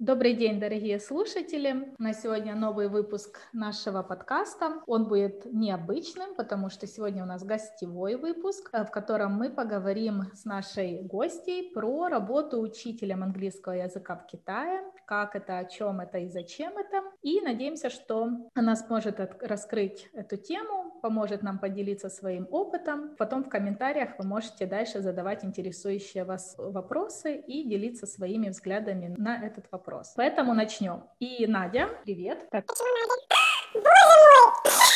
Добрый день, дорогие слушатели. На сегодня новый выпуск нашего подкаста. Он будет необычным, потому что сегодня у нас гостевой выпуск, э, в котором мы поговорим с нашей гостьей про работу учителем английского языка в Китае, как это, о чем это и зачем это. И надеемся, что она сможет раскрыть эту тему, поможет нам поделиться своим опытом. Потом в комментариях вы можете дальше задавать интересующие вас вопросы и делиться своими взглядами на этот вопрос. Поэтому начнем. И Надя, привет. Так. Боже мой!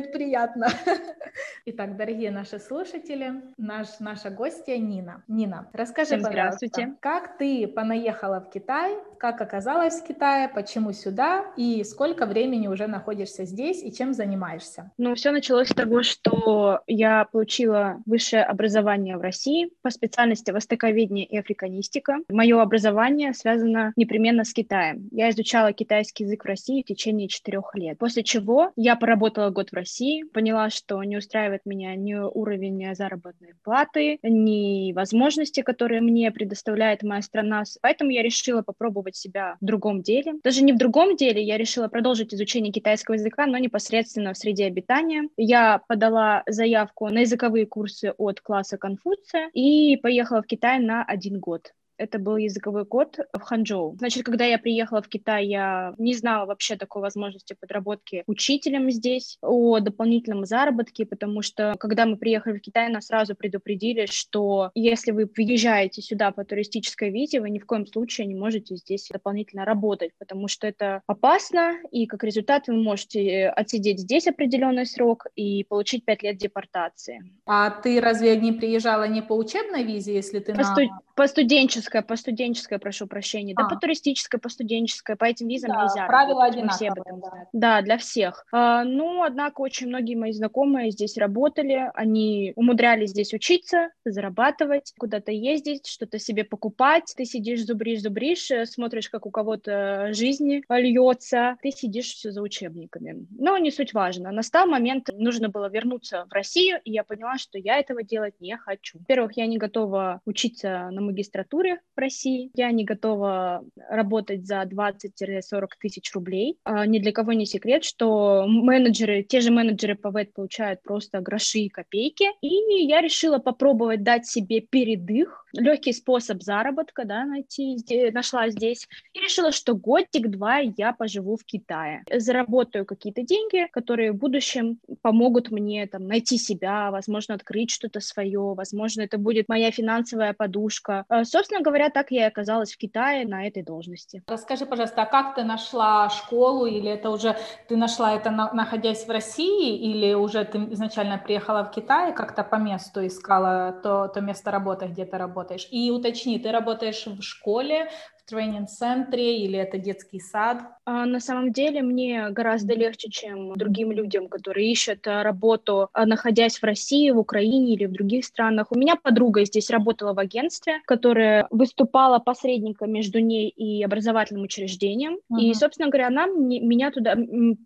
Будет приятно. Итак, дорогие наши слушатели, наш, наша гостья Нина. Нина, расскажи, Всем пожалуйста, как ты понаехала в Китай, как оказалась в Китае, почему сюда и сколько времени уже находишься здесь и чем занимаешься? Ну, все началось с того, что я получила высшее образование в России по специальности востоковедение и африканистика. Мое образование связано непременно с Китаем. Я изучала китайский язык в России в течение четырех лет, после чего я поработала год в России, поняла, что не устраивает меня ни уровень заработной платы, ни возможности, которые мне предоставляет моя страна, поэтому я решила попробовать себя в другом деле. Даже не в другом деле, я решила продолжить изучение китайского языка, но непосредственно в среде обитания. Я подала заявку на языковые курсы от класса Конфуция и поехала в Китай на один год это был языковой код в Ханчжоу. Значит, когда я приехала в Китай, я не знала вообще такой возможности подработки учителем здесь, о дополнительном заработке, потому что когда мы приехали в Китай, нас сразу предупредили, что если вы въезжаете сюда по туристической визе, вы ни в коем случае не можете здесь дополнительно работать, потому что это опасно, и как результат вы можете отсидеть здесь определенный срок и получить пять лет депортации. А ты разве не приезжала не по учебной визе, если ты по, на... сту... по студенческой туристическая, по студенческой, прошу прощения, а. да, по туристической, по студенческой, по этим визам да, нельзя. Правила одинаковые. Все об этом да. да, для всех. А, ну, однако, очень многие мои знакомые здесь работали, они умудрялись здесь учиться, зарабатывать, куда-то ездить, что-то себе покупать. Ты сидишь, зубришь, зубришь, э, смотришь, как у кого-то жизни льется, ты сидишь все за учебниками. Но не суть важно. Настал момент, нужно было вернуться в Россию, и я поняла, что я этого делать не хочу. Во-первых, я не готова учиться на магистратуре, в России. Я не готова работать за 20-40 тысяч рублей. А, ни для кого не секрет, что менеджеры, те же менеджеры по ВЭД получают просто гроши и копейки. И я решила попробовать дать себе передых, легкий способ заработка, да, найти, нашла здесь. И решила, что годик-два я поживу в Китае. Заработаю какие-то деньги, которые в будущем помогут мне там найти себя, возможно, открыть что-то свое, возможно, это будет моя финансовая подушка. А, собственно говоря, так я и оказалась в Китае на этой должности. Расскажи, пожалуйста, а как ты нашла школу, или это уже ты нашла это на, находясь в России, или уже ты изначально приехала в Китай, как-то по месту искала то, то место работы, где ты работаешь? И уточни, ты работаешь в школе, тренинг-центре или это детский сад? А, на самом деле мне гораздо легче, чем другим людям, которые ищут а, работу, а, находясь в России, в Украине или в других странах. У меня подруга здесь работала в агентстве, которая выступала посредником между ней и образовательным учреждением. Uh-huh. И, собственно говоря, она меня туда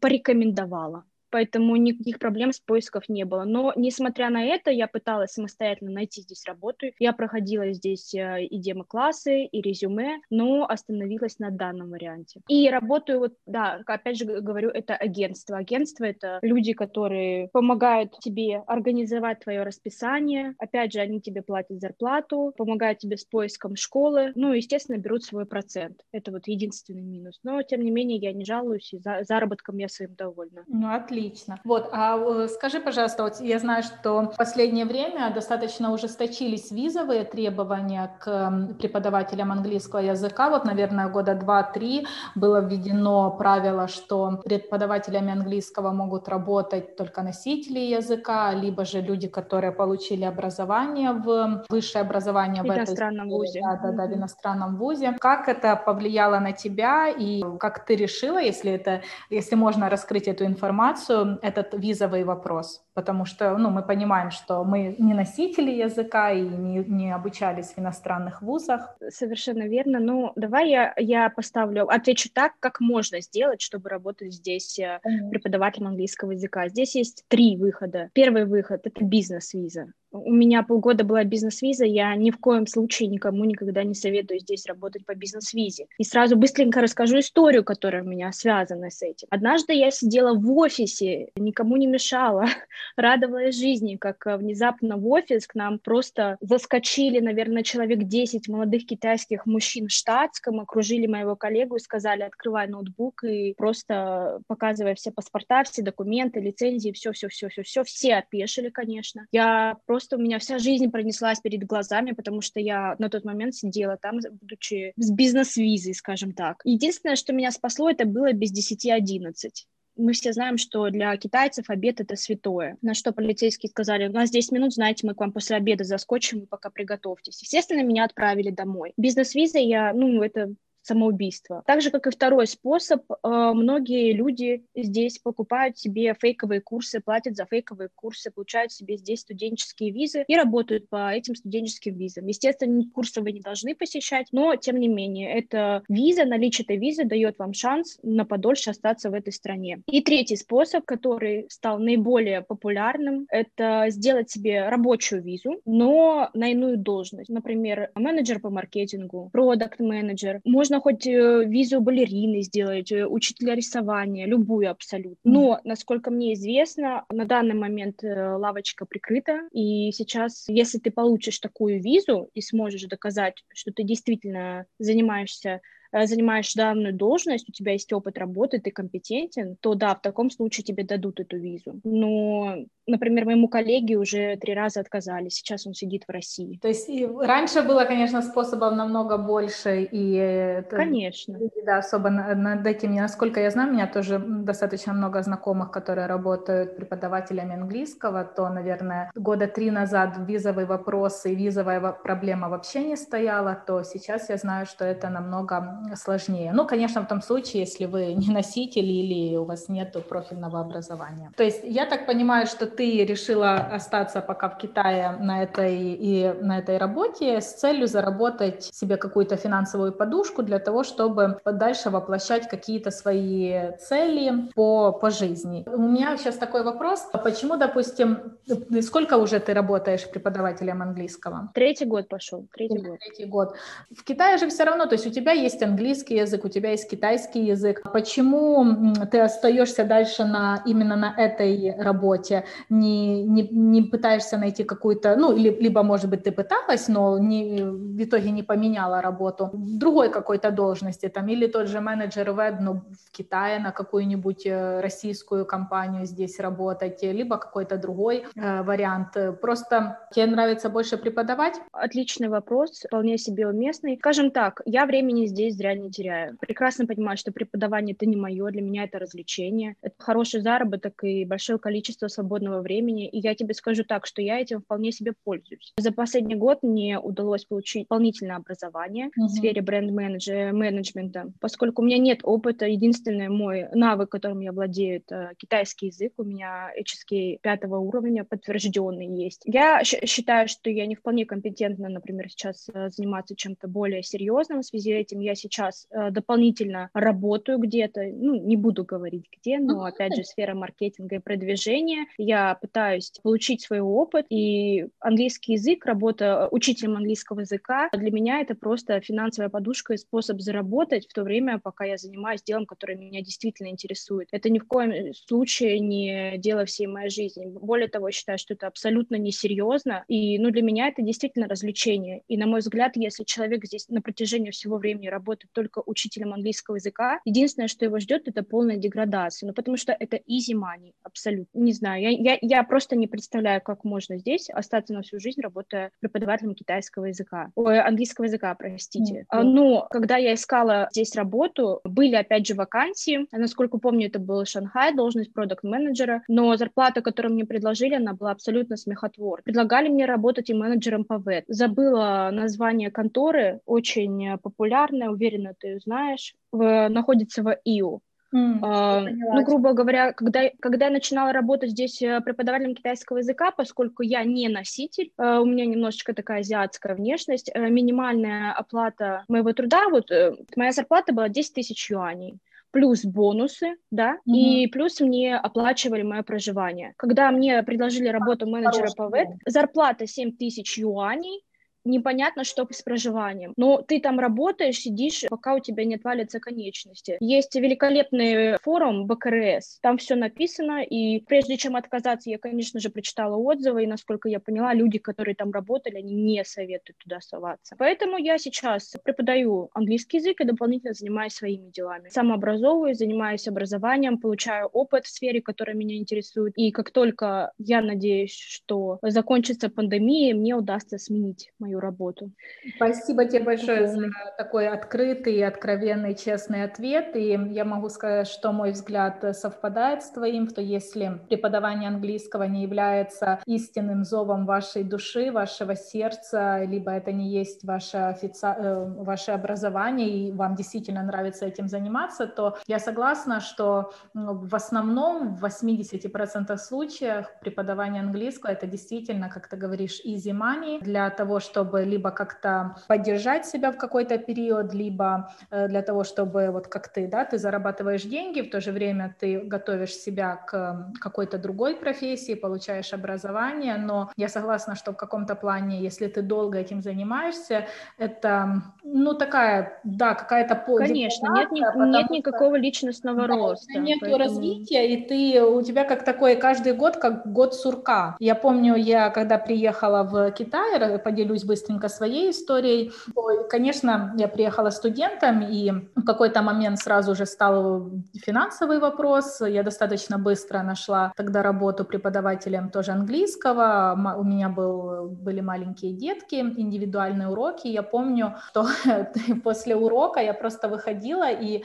порекомендовала поэтому никаких проблем с поисков не было. Но, несмотря на это, я пыталась самостоятельно найти здесь работу. Я проходила здесь э, и демо-классы, и резюме, но остановилась на данном варианте. И работаю, вот, да, опять же говорю, это агентство. Агентство — это люди, которые помогают тебе организовать твое расписание. Опять же, они тебе платят зарплату, помогают тебе с поиском школы. Ну, естественно, берут свой процент. Это вот единственный минус. Но, тем не менее, я не жалуюсь, и за заработком я своим довольна. Ну, отлично Отлично. Вот, а э, скажи, пожалуйста, вот я знаю, что в последнее время достаточно ужесточились визовые требования к преподавателям английского языка. Вот, наверное, года два-три было введено правило, что преподавателями английского могут работать только носители языка, либо же люди, которые получили образование в высшее образование в, в иностранном этой, вузе. Да, да, да, в иностранном вузе. Как это повлияло на тебя и как ты решила, если это, если можно раскрыть эту информацию, э, этот визовый вопрос? Потому что ну, мы понимаем, что мы не носители языка и не, не обучались в иностранных вузах. Совершенно верно. Ну, давай я, я поставлю, отвечу так, как можно сделать, чтобы работать здесь mm-hmm. преподавателем английского языка. Здесь есть три выхода. Первый выход — это бизнес-виза у меня полгода была бизнес-виза, я ни в коем случае никому никогда не советую здесь работать по бизнес-визе. И сразу быстренько расскажу историю, которая у меня связана с этим. Однажды я сидела в офисе, никому не мешала, радовалась жизни, как э, внезапно в офис к нам просто заскочили, наверное, человек 10 молодых китайских мужчин в штатском, окружили моего коллегу и сказали, открывай ноутбук и просто показывая все паспорта, все документы, лицензии, все-все-все-все-все, все опешили, конечно. Я просто просто у меня вся жизнь пронеслась перед глазами, потому что я на тот момент сидела там, будучи с бизнес-визой, скажем так. Единственное, что меня спасло, это было без 10-11 мы все знаем, что для китайцев обед это святое. На что полицейские сказали, у нас 10 минут, знаете, мы к вам после обеда заскочим, пока приготовьтесь. Естественно, меня отправили домой. Бизнес-виза я, ну, это самоубийства. Так же, как и второй способ, э, многие люди здесь покупают себе фейковые курсы, платят за фейковые курсы, получают себе здесь студенческие визы и работают по этим студенческим визам. Естественно, курсы вы не должны посещать, но, тем не менее, это виза, наличие этой визы дает вам шанс на подольше остаться в этой стране. И третий способ, который стал наиболее популярным, это сделать себе рабочую визу, но на иную должность. Например, менеджер по маркетингу, продукт-менеджер. Можно можно хоть э, визу балерины сделать, э, учителя рисования, любую абсолютно. Но, насколько мне известно, на данный момент э, лавочка прикрыта, и сейчас, если ты получишь такую визу и сможешь доказать, что ты действительно занимаешься занимаешь данную должность, у тебя есть опыт работы, ты компетентен, то да, в таком случае тебе дадут эту визу. Но Например, моему коллеге уже три раза отказали, сейчас он сидит в России. То есть раньше было, конечно, способов намного больше, и конечно, да, особо над этим, насколько я знаю, у меня тоже достаточно много знакомых, которые работают преподавателями английского, то, наверное, года три назад визовый вопрос и визовая проблема вообще не стояла, то сейчас я знаю, что это намного сложнее. Ну, конечно, в том случае, если вы не носитель или у вас нет профильного образования. То есть я так понимаю, что ты решила остаться пока в Китае на этой и на этой работе с целью заработать себе какую-то финансовую подушку для того, чтобы дальше воплощать какие-то свои цели по, по жизни. У меня сейчас такой вопрос. Почему, допустим, сколько уже ты работаешь преподавателем английского? Третий год пошел. Третий год. Третий год. В Китае же все равно, то есть у тебя есть английский язык, у тебя есть китайский язык. Почему ты остаешься дальше на, именно на этой работе? не, не, не пытаешься найти какую-то, ну, или, либо, может быть, ты пыталась, но не, в итоге не поменяла работу, другой какой-то должности, там, или тот же менеджер веб, но в Китае на какую-нибудь э, российскую компанию здесь работать, либо какой-то другой э, вариант. Просто тебе нравится больше преподавать? Отличный вопрос, вполне себе уместный. Скажем так, я времени здесь зря не теряю. Прекрасно понимаю, что преподавание это не мое, для меня это развлечение. Это хороший заработок и большое количество свободного времени, и я тебе скажу так, что я этим вполне себе пользуюсь. За последний год мне удалось получить дополнительное образование uh-huh. в сфере бренд-менеджмента, поскольку у меня нет опыта, единственный мой навык, которым я владею, это китайский язык, у меня HSK пятого уровня подтвержденный есть. Я считаю, что я не вполне компетентна, например, сейчас э, заниматься чем-то более серьезным в связи с этим. Я сейчас э, дополнительно работаю где-то, ну, не буду говорить где, но, опять же, сфера маркетинга и продвижения. Я пытаюсь получить свой опыт, и английский язык, работа учителем английского языка, для меня это просто финансовая подушка и способ заработать в то время, пока я занимаюсь делом, которое меня действительно интересует. Это ни в коем случае не дело всей моей жизни. Более того, я считаю, что это абсолютно несерьезно, и ну, для меня это действительно развлечение. И, на мой взгляд, если человек здесь на протяжении всего времени работает только учителем английского языка, единственное, что его ждет, это полная деградация. Ну, потому что это easy money, абсолютно. Не знаю, я, я, я просто не представляю, как можно здесь остаться на всю жизнь, работая преподавателем китайского языка, ой, английского языка, простите. Mm-hmm. Но когда я искала здесь работу, были опять же вакансии, насколько помню, это был Шанхай, должность продукт-менеджера, но зарплата, которую мне предложили, она была абсолютно смехотворной. Предлагали мне работать и менеджером по ВЭД. Забыла название конторы, очень популярная, уверена, ты ее знаешь, в, находится в ИУ. Mm, а, ну, грубо говоря, когда, когда я начинала работать здесь э, преподавателем китайского языка, поскольку я не носитель, э, у меня немножечко такая азиатская внешность, э, минимальная оплата моего труда, вот моя зарплата была 10 тысяч юаней плюс бонусы, да, mm-hmm. и плюс мне оплачивали мое проживание. Когда мне предложили работу менеджера по ВЭД, зарплата 7 тысяч юаней, непонятно, что с проживанием. Но ты там работаешь, сидишь, пока у тебя не отвалятся конечности. Есть великолепный форум БКРС, там все написано, и прежде чем отказаться, я, конечно же, прочитала отзывы, и, насколько я поняла, люди, которые там работали, они не советуют туда соваться. Поэтому я сейчас преподаю английский язык и дополнительно занимаюсь своими делами. Самообразовываюсь, занимаюсь образованием, получаю опыт в сфере, которая меня интересует, и как только я надеюсь, что закончится пандемия, мне удастся сменить мою мою работу. Спасибо тебе большое за такой открытый, откровенный, честный ответ. И я могу сказать, что мой взгляд совпадает с твоим, что если преподавание английского не является истинным зовом вашей души, вашего сердца, либо это не есть ваше, офици... Э, ваше образование, и вам действительно нравится этим заниматься, то я согласна, что в основном в 80% случаев преподавание английского это действительно, как ты говоришь, easy money для того, чтобы чтобы либо как-то поддержать себя в какой-то период, либо э, для того, чтобы вот как ты, да, ты зарабатываешь деньги, в то же время ты готовишь себя к какой-то другой профессии, получаешь образование, но я согласна, что в каком-то плане, если ты долго этим занимаешься, это, ну, такая, да, какая-то... Конечно, нет, нет никакого личностного да, роста. Нет поэтому... развития, и ты, у тебя как такой каждый год, как год сурка. Я помню, я когда приехала в Китай, поделюсь быстренько своей историей. Конечно, я приехала студентом, и в какой-то момент сразу же стал финансовый вопрос. Я достаточно быстро нашла тогда работу преподавателем тоже английского. У меня был, были маленькие детки, индивидуальные уроки. Я помню, что после урока я просто выходила и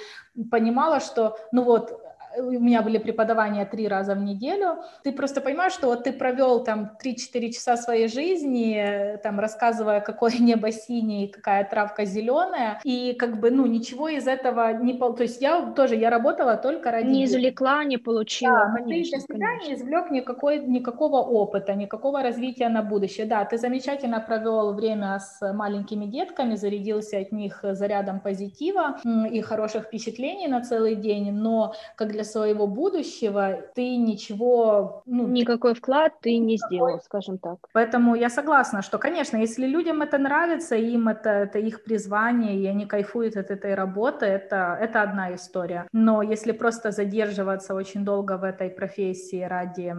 понимала, что, ну вот, у меня были преподавания три раза в неделю, ты просто понимаешь, что вот ты провел там 3-4 часа своей жизни, там рассказывая, какое небо синее, какая травка зеленая, и как бы, ну, ничего из этого не... То есть я тоже, я работала только ради... Не извлекла, не получила, да, конечно, ты для себя конечно. не извлек никакой, никакого опыта, никакого развития на будущее. Да, ты замечательно провел время с маленькими детками, зарядился от них зарядом позитива и хороших впечатлений на целый день, но как для своего будущего ты ничего... Ну, Никакой вклад ты не никакой. сделал, скажем так. Поэтому я согласна, что, конечно, если людям это нравится, им это, это их призвание, и они кайфуют от этой работы, это, это одна история. Но если просто задерживаться очень долго в этой профессии ради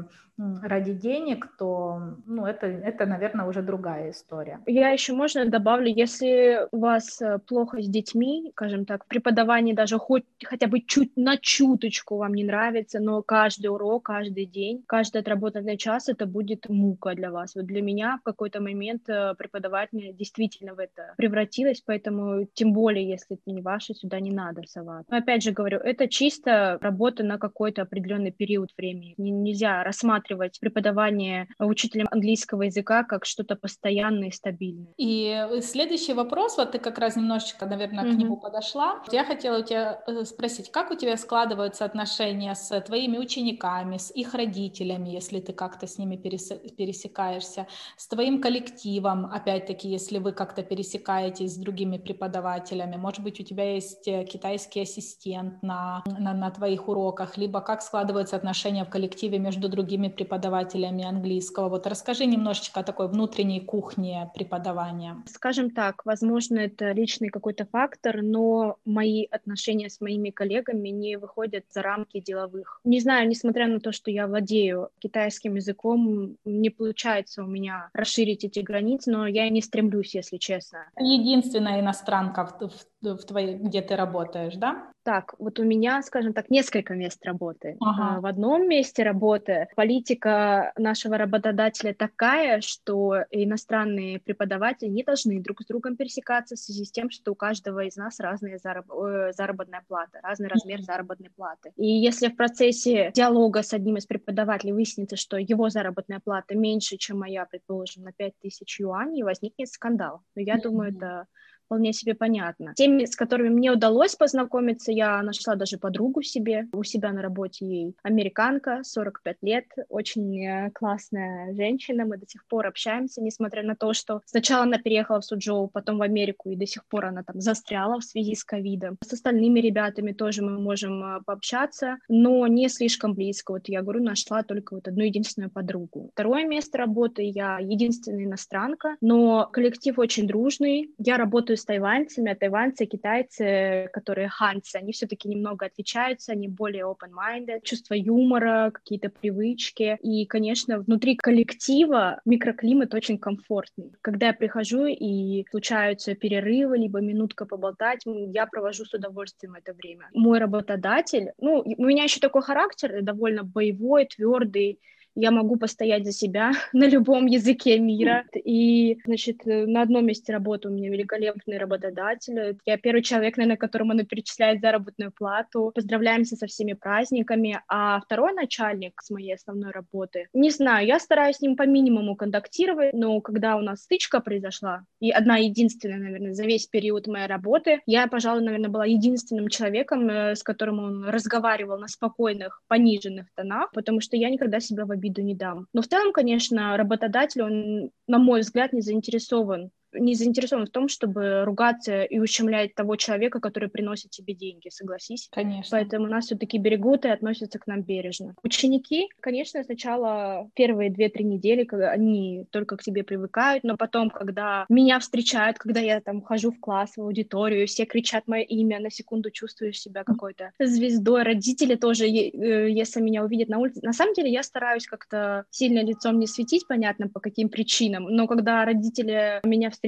ради денег, то ну, это, это, наверное, уже другая история. Я еще, можно добавлю, если у вас э, плохо с детьми, скажем так, преподавание даже хоть хотя бы чуть на чуточку вам не нравится, но каждый урок, каждый день, каждый отработанный час это будет мука для вас. Вот для меня в какой-то момент э, преподаватель действительно в это превратилась, поэтому тем более, если это не ваше, сюда не надо соваться. Но опять же говорю, это чисто работа на какой-то определенный период времени. Нельзя рассматривать рассматривать преподавание учителем английского языка как что-то постоянное и стабильное. И следующий вопрос, вот ты как раз немножечко, наверное, mm-hmm. к нему подошла. Я хотела у тебя э, спросить, как у тебя складываются отношения с твоими учениками, с их родителями, если ты как-то с ними пересекаешься, с твоим коллективом, опять-таки, если вы как-то пересекаетесь с другими преподавателями, может быть, у тебя есть э, китайский ассистент на, на, на твоих уроках, либо как складываются отношения в коллективе между другими преподавателями английского. Вот расскажи немножечко о такой внутренней кухне преподавания. Скажем так, возможно, это личный какой-то фактор, но мои отношения с моими коллегами не выходят за рамки деловых. Не знаю, несмотря на то, что я владею китайским языком, не получается у меня расширить эти границы, но я не стремлюсь, если честно. Единственная иностранка в, в, в твоей, где ты работаешь, да? Так, вот у меня, скажем так, несколько мест работы. Ага. А, в одном месте работы политика нашего работодателя такая, что иностранные преподаватели не должны друг с другом пересекаться в связи с тем, что у каждого из нас разная зараб... заработная плата, разный размер заработной платы. И если в процессе диалога с одним из преподавателей выяснится, что его заработная плата меньше, чем моя, предположим, на 5000 юаней, возникнет скандал. Но я думаю, это вполне себе понятно. Теми, с которыми мне удалось познакомиться, я нашла даже подругу себе, у себя на работе ей американка, 45 лет, очень э, классная женщина, мы до сих пор общаемся, несмотря на то, что сначала она переехала в Суджоу, потом в Америку, и до сих пор она там застряла в связи с ковидом. С остальными ребятами тоже мы можем э, пообщаться, но не слишком близко. Вот я говорю, нашла только вот одну единственную подругу. Второе место работы, я единственная иностранка, но коллектив очень дружный. Я работаю с тайваньцами, а тайваньцы, китайцы, которые ханцы, они все-таки немного отличаются, они более open-minded, чувство юмора, какие-то привычки. И, конечно, внутри коллектива микроклимат очень комфортный. Когда я прихожу и случаются перерывы, либо минутка поболтать, я провожу с удовольствием это время. Мой работодатель, ну, у меня еще такой характер довольно боевой, твердый, я могу постоять за себя на любом языке мира. И, значит, на одном месте работы у меня великолепный работодатель. Я первый человек, наверное, которому он перечисляет заработную плату. Поздравляемся со всеми праздниками. А второй начальник с моей основной работы, не знаю, я стараюсь с ним по минимуму контактировать, но когда у нас стычка произошла, и одна единственная, наверное, за весь период моей работы, я, пожалуй, наверное, была единственным человеком, э, с которым он разговаривал на спокойных, пониженных тонах, потому что я никогда себя в обиду не дам. Но в целом, конечно, работодатель, он, на мой взгляд, не заинтересован не заинтересован в том, чтобы ругаться и ущемлять того человека, который приносит тебе деньги, согласись? Конечно. Поэтому нас все-таки берегут и относятся к нам бережно. Ученики, конечно, сначала первые две-три недели, когда они только к тебе привыкают, но потом, когда меня встречают, когда я там хожу в класс, в аудиторию, все кричат мое имя, на секунду чувствуешь себя какой-то звездой. Родители тоже, э, если меня увидят на улице, на самом деле я стараюсь как-то сильно лицом не светить, понятно, по каким причинам, но когда родители меня встречают,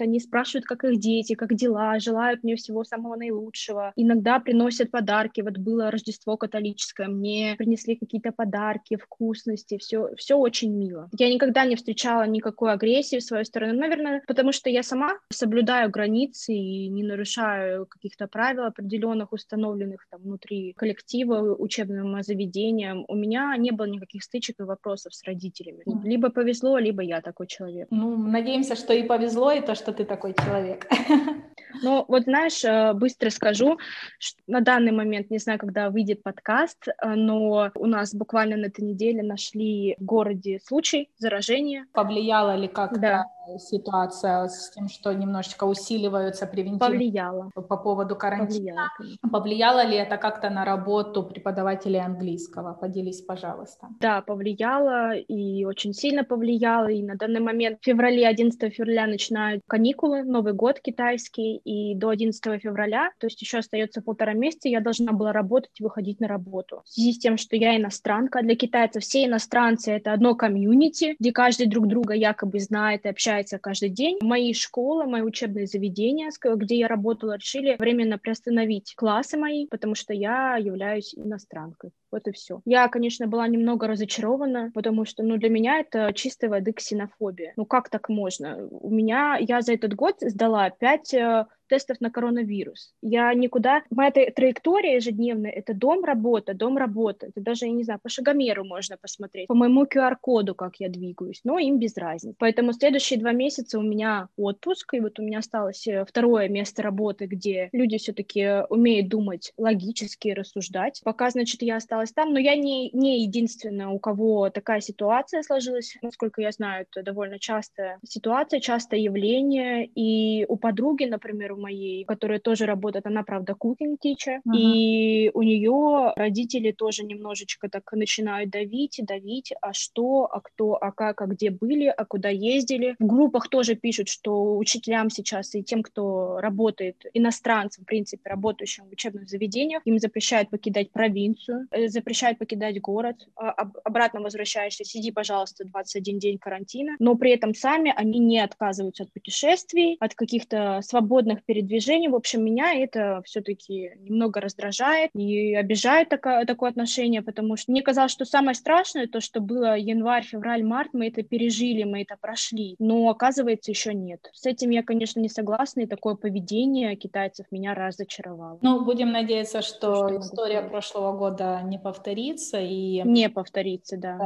они спрашивают, как их дети, как дела, желают мне всего самого наилучшего. Иногда приносят подарки. Вот было Рождество католическое, мне принесли какие-то подарки, вкусности, все, все очень мило. Я никогда не встречала никакой агрессии в свою сторону, наверное, потому что я сама соблюдаю границы и не нарушаю каких-то правил определенных, установленных там внутри коллектива, учебным заведением. У меня не было никаких стычек и вопросов с родителями. Либо повезло, либо я такой человек. Ну, надеемся, что и повезло повезло, и то, что ты такой человек. Ну, вот знаешь, э, быстро скажу, что на данный момент, не знаю, когда выйдет подкаст, э, но у нас буквально на этой неделе нашли в городе случай заражения. Повлияло ли как-то да ситуация с тем, что немножечко усиливаются превентивные повлияло. по поводу карантина. Повлияло, повлияло ли это как-то на работу преподавателей английского? Поделись, пожалуйста. Да, повлияло и очень сильно повлияло. И на данный момент в феврале, 11 февраля начинают каникулы, Новый год китайский, и до 11 февраля, то есть еще остается полтора месяца, я должна была работать и выходить на работу. В связи с тем, что я иностранка, для китайцев все иностранцы — это одно комьюнити, где каждый друг друга якобы знает и общается общается каждый день. Мои школы, мои учебные заведения, где я работала, решили временно приостановить классы мои, потому что я являюсь иностранкой. Вот и все. Я, конечно, была немного разочарована, потому что, ну, для меня это чистой воды ксенофобия. Ну, как так можно? У меня, я за этот год сдала пять э, тестов на коронавирус. Я никуда... Моя траектория ежедневная — это дом-работа, дом-работа. Это даже, я не знаю, по шагомеру можно посмотреть, по моему QR-коду, как я двигаюсь, но им без разницы. Поэтому следующие два месяца у меня отпуск, и вот у меня осталось э, второе место работы, где люди все таки умеют думать логически, рассуждать. Пока, значит, я осталась там, но я не, не единственная, у кого такая ситуация сложилась. Насколько я знаю, это довольно частая ситуация, частое явление. И у подруги, например, моей, которая тоже работает, она, правда, cooking teacher, uh-huh. и у нее родители тоже немножечко так начинают давить, давить, а что, а кто, а как, а где были, а куда ездили. В группах тоже пишут, что учителям сейчас и тем, кто работает, иностранцам, в принципе, работающим в учебных заведениях, им запрещают покидать провинцию, э, запрещают покидать город, а, обратно возвращаешься, сиди, пожалуйста, 21 день карантина, но при этом сами они не отказываются от путешествий, от каких-то свободных передвижений. В общем, меня это все-таки немного раздражает и обижает такое, такое отношение, потому что мне казалось, что самое страшное, то, что было январь, февраль, март, мы это пережили, мы это прошли, но оказывается еще нет. С этим я, конечно, не согласна, и такое поведение китайцев меня разочаровало. Ну, будем надеяться, что, что история прошлого года не повторится. И... Не повторится, да.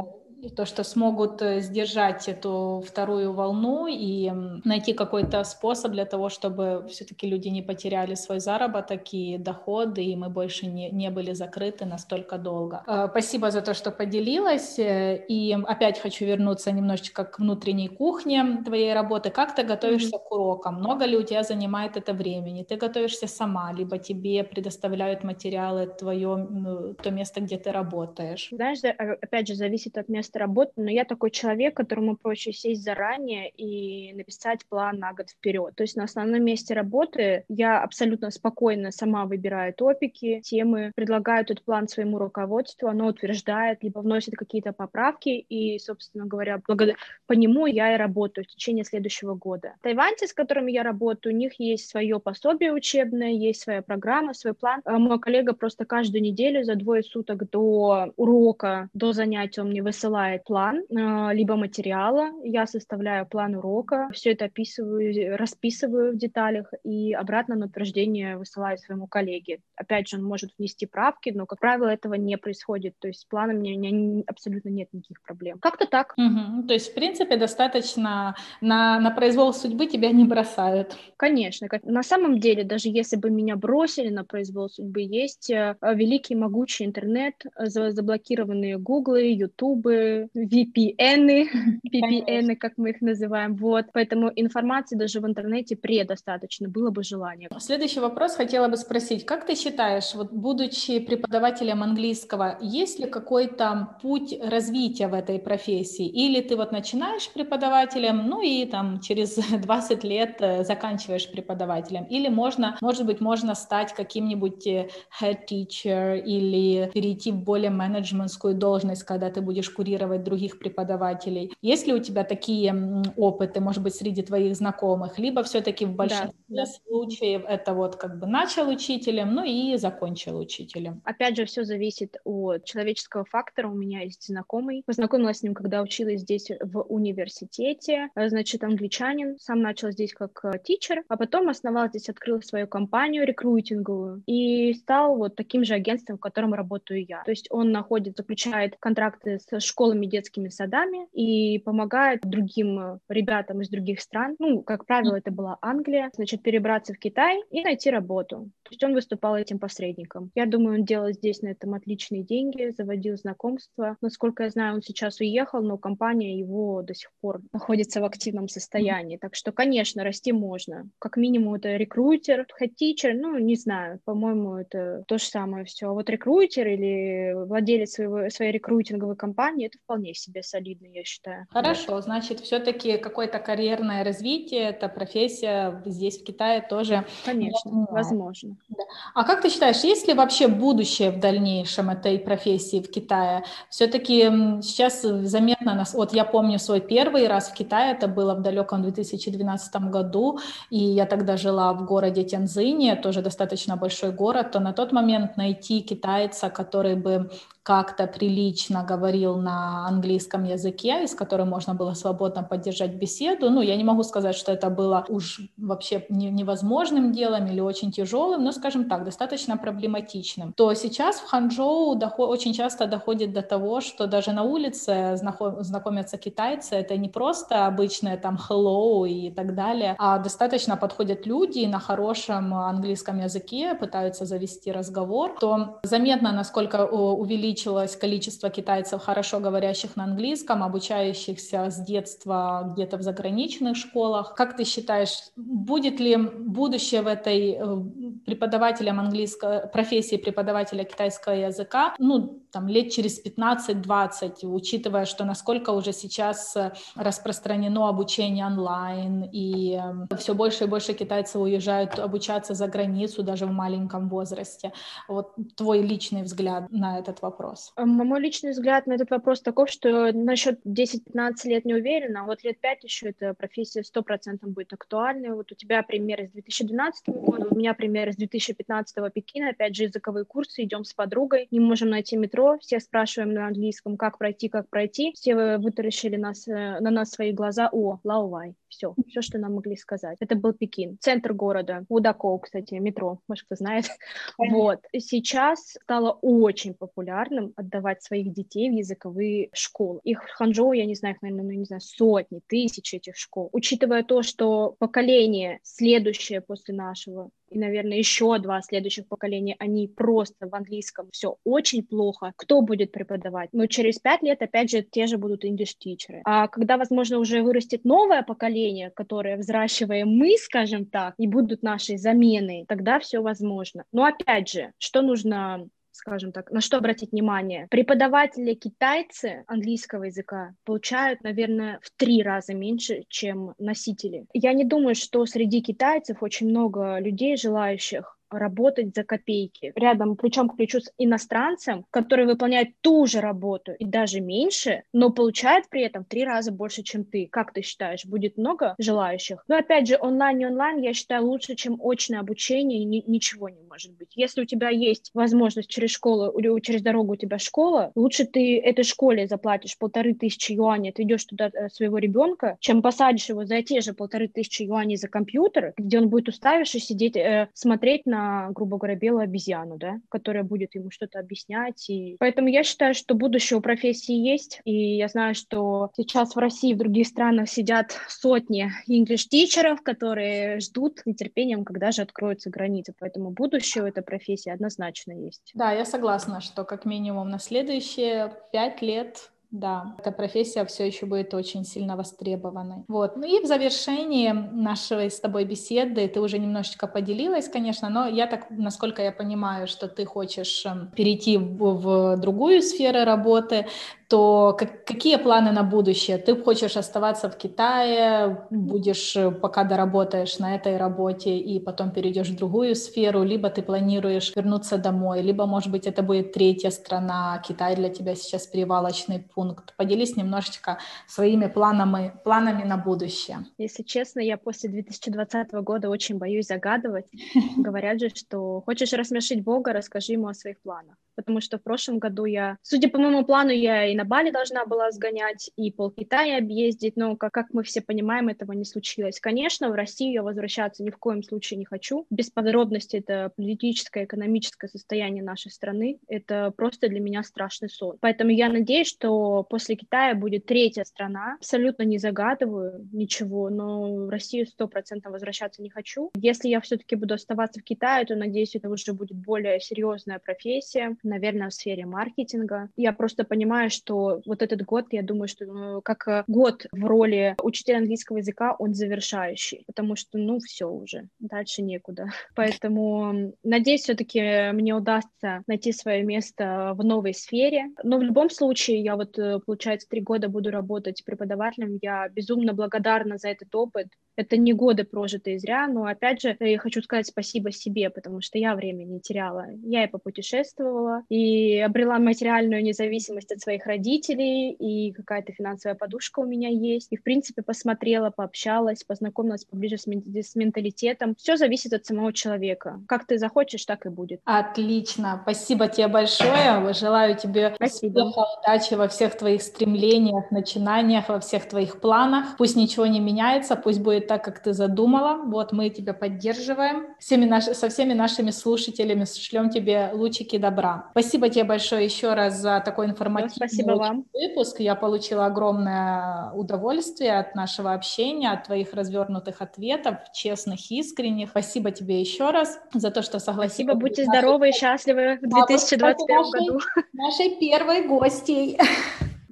То, что смогут э, сдержать эту вторую волну и найти какой-то способ для того, чтобы все-таки люди не потеряли свой заработок и доходы, и мы больше не, не были закрыты настолько долго. Э, спасибо за то, что поделилась. Э, и опять хочу вернуться немножечко к внутренней кухне твоей работы. Как ты готовишься к урокам? Много ли у тебя занимает это времени? Ты готовишься сама, либо тебе предоставляют материалы твое, то место, где ты работаешь? Знаешь, опять же, зависит от места работы, но я такой человек, которому проще сесть заранее и написать план на год вперед. То есть на основном месте работы я абсолютно спокойно сама выбираю топики, темы, предлагаю этот план своему руководству, оно утверждает, либо вносит какие-то поправки, и, собственно говоря, благодаря по нему я и работаю в течение следующего года. Тайваньцы, с которыми я работаю, у них есть свое пособие учебное, есть своя программа, свой план. А мой коллега просто каждую неделю за двое суток до урока, до занятия он мне высылает план, а, либо материала, я составляю план урока, все это описываю, расписываю в деталях и обратно на утверждение высылаю своему коллеге. Опять же, он может внести правки, но, как правило, этого не происходит, то есть с планом у меня абсолютно нет никаких проблем. Как-то так. Угу. То есть, в принципе, достаточно на, на произвол судьбы тебя не бросают. Конечно. На самом деле, даже если бы меня бросили на произвол судьбы, есть э, великий могучий интернет, э, заблокированные гуглы, ютубы, VPN, VPN, как мы их называем. Вот. Поэтому информации даже в интернете предостаточно, было бы желание. Следующий вопрос хотела бы спросить. Как ты считаешь, вот будучи преподавателем английского, есть ли какой-то путь развития в этой профессии? Или ты вот начинаешь преподавателем, ну и там через 20 лет э, заканчиваешь преподавателем? Или можно, может быть, можно стать каким-нибудь э, head teacher или перейти в более менеджментскую должность, когда ты будешь курировать других преподавателей. Есть ли у тебя такие опыты, может быть, среди твоих знакомых? Либо все-таки в большинстве да. случаев это вот как бы начал учителем, ну и закончил учителем? Опять же, все зависит от человеческого фактора. У меня есть знакомый. Познакомилась с ним, когда училась здесь в университете. Значит, англичанин. Сам начал здесь как э, тичер, а потом основал здесь, открыл свою компанию рекрутинговую и стал вот таким же агентством, в котором работаю я. То есть он находит, заключает контракты с школами, детскими садами и помогает другим э, ребятам из других стран, ну, как правило, это была Англия, значит, перебраться в Китай и найти работу. То есть он выступал этим посредником. Я думаю, он делал здесь на этом отличные деньги, заводил знакомства. Насколько я знаю, он сейчас уехал, но компания его до сих пор находится в активном состоянии. Так что, конечно, расти можно. Как минимум, это рекрутер, хэтичер, ну, не знаю, по-моему, это то же самое все. А вот рекрутер или владелец своего, своей рекрутинговой компании, это вполне себе солидно, я считаю. Хорошо, вот. значит, все-таки какое-то карьерное развитие, эта профессия здесь, в Китае, тоже... Конечно, возможно. Да. А как ты считаешь, есть ли вообще будущее в дальнейшем этой профессии в Китае? Все-таки сейчас заметно нас... Вот я помню свой первый раз в Китае, это было в далеком 2012 году, и я тогда жила в городе Тяньцзине, тоже достаточно большой город, то на тот момент найти китайца, который бы как-то прилично говорил на английском языке, и с которым можно было свободно поддержать беседу. Ну, я не могу сказать, что это было уж вообще невозможным делом или очень тяжелым, но, скажем так, достаточно проблематичным. То сейчас в Ханчжоу доход, очень часто доходит до того, что даже на улице знакомятся китайцы, это не просто обычное там hello и так далее, а достаточно подходят люди на хорошем английском языке, пытаются завести разговор, то заметно, насколько увеличивается увеличилось количество китайцев, хорошо говорящих на английском, обучающихся с детства где-то в заграничных школах. Как ты считаешь, будет ли будущее в этой э, преподавателям английского, профессии преподавателя китайского языка, ну, там, лет через 15-20, учитывая, что насколько уже сейчас э, распространено обучение онлайн, и э, все больше и больше китайцев уезжают обучаться за границу даже в маленьком возрасте. Вот твой личный взгляд на этот вопрос вопрос? Мой личный взгляд на этот вопрос таков, что насчет 10-15 лет не уверена, а вот лет 5 еще эта профессия 100% будет актуальной. Вот у тебя пример из 2012 года, у меня пример из 2015 Пекина, опять же языковые курсы, идем с подругой, не можем найти метро, все спрашиваем на английском, как пройти, как пройти, все вытаращили нас, э, на нас свои глаза, о, лаувай, Все, все, что нам могли сказать. Это был Пекин, центр города, Удакоу, кстати, метро, может, кто знает. Вот. Сейчас стало очень популярным отдавать своих детей в языковые школы. Их в Ханчжоу, я не знаю, их, наверное, ну, не знаю, сотни, тысячи этих школ. Учитывая то, что поколение следующее после нашего и, наверное, еще два следующих поколения, они просто в английском все очень плохо. Кто будет преподавать? Но через пять лет, опять же, те же будут teachers. А когда, возможно, уже вырастет новое поколение, которое взращиваем мы, скажем так, и будут нашей заменой, тогда все возможно. Но опять же, что нужно скажем так, на что обратить внимание? Преподаватели китайцы английского языка получают, наверное, в три раза меньше, чем носители. Я не думаю, что среди китайцев очень много людей, желающих работать за копейки. Рядом плечом к плечу с иностранцем, который выполняет ту же работу и даже меньше, но получает при этом в три раза больше, чем ты. Как ты считаешь, будет много желающих? Но опять же, онлайн и онлайн, я считаю, лучше, чем очное обучение, и ни- ничего не может быть. Если у тебя есть возможность через школу, или через дорогу у тебя школа, лучше ты этой школе заплатишь полторы тысячи юаней, ты идешь туда э, своего ребенка, чем посадишь его за те же полторы тысячи юаней за компьютер, где он будет уставившись сидеть, э, смотреть на грубо говоря, белую обезьяну, да, которая будет ему что-то объяснять. И... Поэтому я считаю, что будущее у профессии есть, и я знаю, что сейчас в России и в других странах сидят сотни инглиш-тичеров, которые ждут с нетерпением, когда же откроются границы. Поэтому будущее у этой профессии однозначно есть. Да, я согласна, что как минимум на следующие пять лет да, эта профессия все еще будет очень сильно востребованной. Вот. Ну и в завершении нашей с тобой беседы ты уже немножечко поделилась, конечно, но я так, насколько я понимаю, что ты хочешь эм, перейти в, в другую сферу работы, то как, какие планы на будущее? Ты хочешь оставаться в Китае, будешь, э, пока доработаешь на этой работе и потом перейдешь в другую сферу, либо ты планируешь вернуться домой, либо, может быть, это будет третья страна, Китай для тебя сейчас перевалочный пункт. Поделись немножечко своими планами, планами на будущее. Если честно, я после 2020 года очень боюсь загадывать. Говорят же, что хочешь рассмешить Бога, расскажи ему о своих планах. Потому что в прошлом году я, судя по моему плану, я и на Бали должна была сгонять, и пол Китая объездить, но, как, как мы все понимаем, этого не случилось. Конечно, в Россию я возвращаться ни в коем случае не хочу. Без подробностей это политическое, экономическое состояние нашей страны. Это просто для меня страшный сон. Поэтому я надеюсь, что после Китая будет третья страна. Абсолютно не загадываю ничего, но в Россию сто процентов возвращаться не хочу. Если я все-таки буду оставаться в Китае, то, надеюсь, это уже будет более серьезная профессия, наверное, в сфере маркетинга. Я просто понимаю, что вот этот год, я думаю, что ну, как э, год в роли учителя английского языка, он завершающий, потому что, ну, все уже, дальше некуда. Поэтому надеюсь, все-таки мне удастся найти свое место в новой сфере. Но в любом случае, я вот, э, получается, три года буду работать преподавателем. Я безумно благодарна за этот опыт. Это не годы прожитые зря, но, опять же, я хочу сказать спасибо себе, потому что я время не теряла. Я и попутешествовала, и обрела материальную независимость от своих родителей, и какая-то финансовая подушка у меня есть. И, в принципе, посмотрела, пообщалась, познакомилась поближе с, с менталитетом. Все зависит от самого человека. Как ты захочешь, так и будет. Отлично. Спасибо тебе большое. Желаю тебе Спасибо. успеха, удачи во всех твоих стремлениях, начинаниях, во всех твоих планах. Пусть ничего не меняется, пусть будет так, как ты задумала. Вот мы тебя поддерживаем. Всеми наши, со всеми нашими слушателями шлем тебе лучики добра. Спасибо тебе большое еще раз за такой информативный Спасибо вам. выпуск. Я получила огромное удовольствие от нашего общения, от твоих развернутых ответов, честных, искренних. Спасибо тебе еще раз за то, что согласилась. Спасибо, будьте здоровы и счастливы в 2021 нашей, году. Нашей первой гостьей.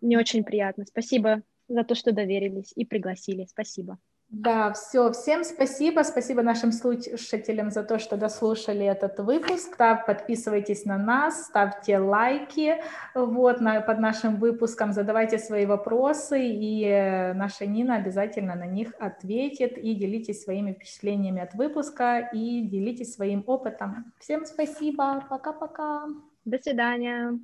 Мне очень приятно. Спасибо за то, что доверились и пригласили. Спасибо. Да, все. Всем спасибо. Спасибо нашим слушателям за то, что дослушали этот выпуск. Да, подписывайтесь на нас, ставьте лайки вот, на, под нашим выпуском, задавайте свои вопросы, и э, наша Нина обязательно на них ответит. И делитесь своими впечатлениями от выпуска, и делитесь своим опытом. Всем спасибо. Пока-пока. До свидания.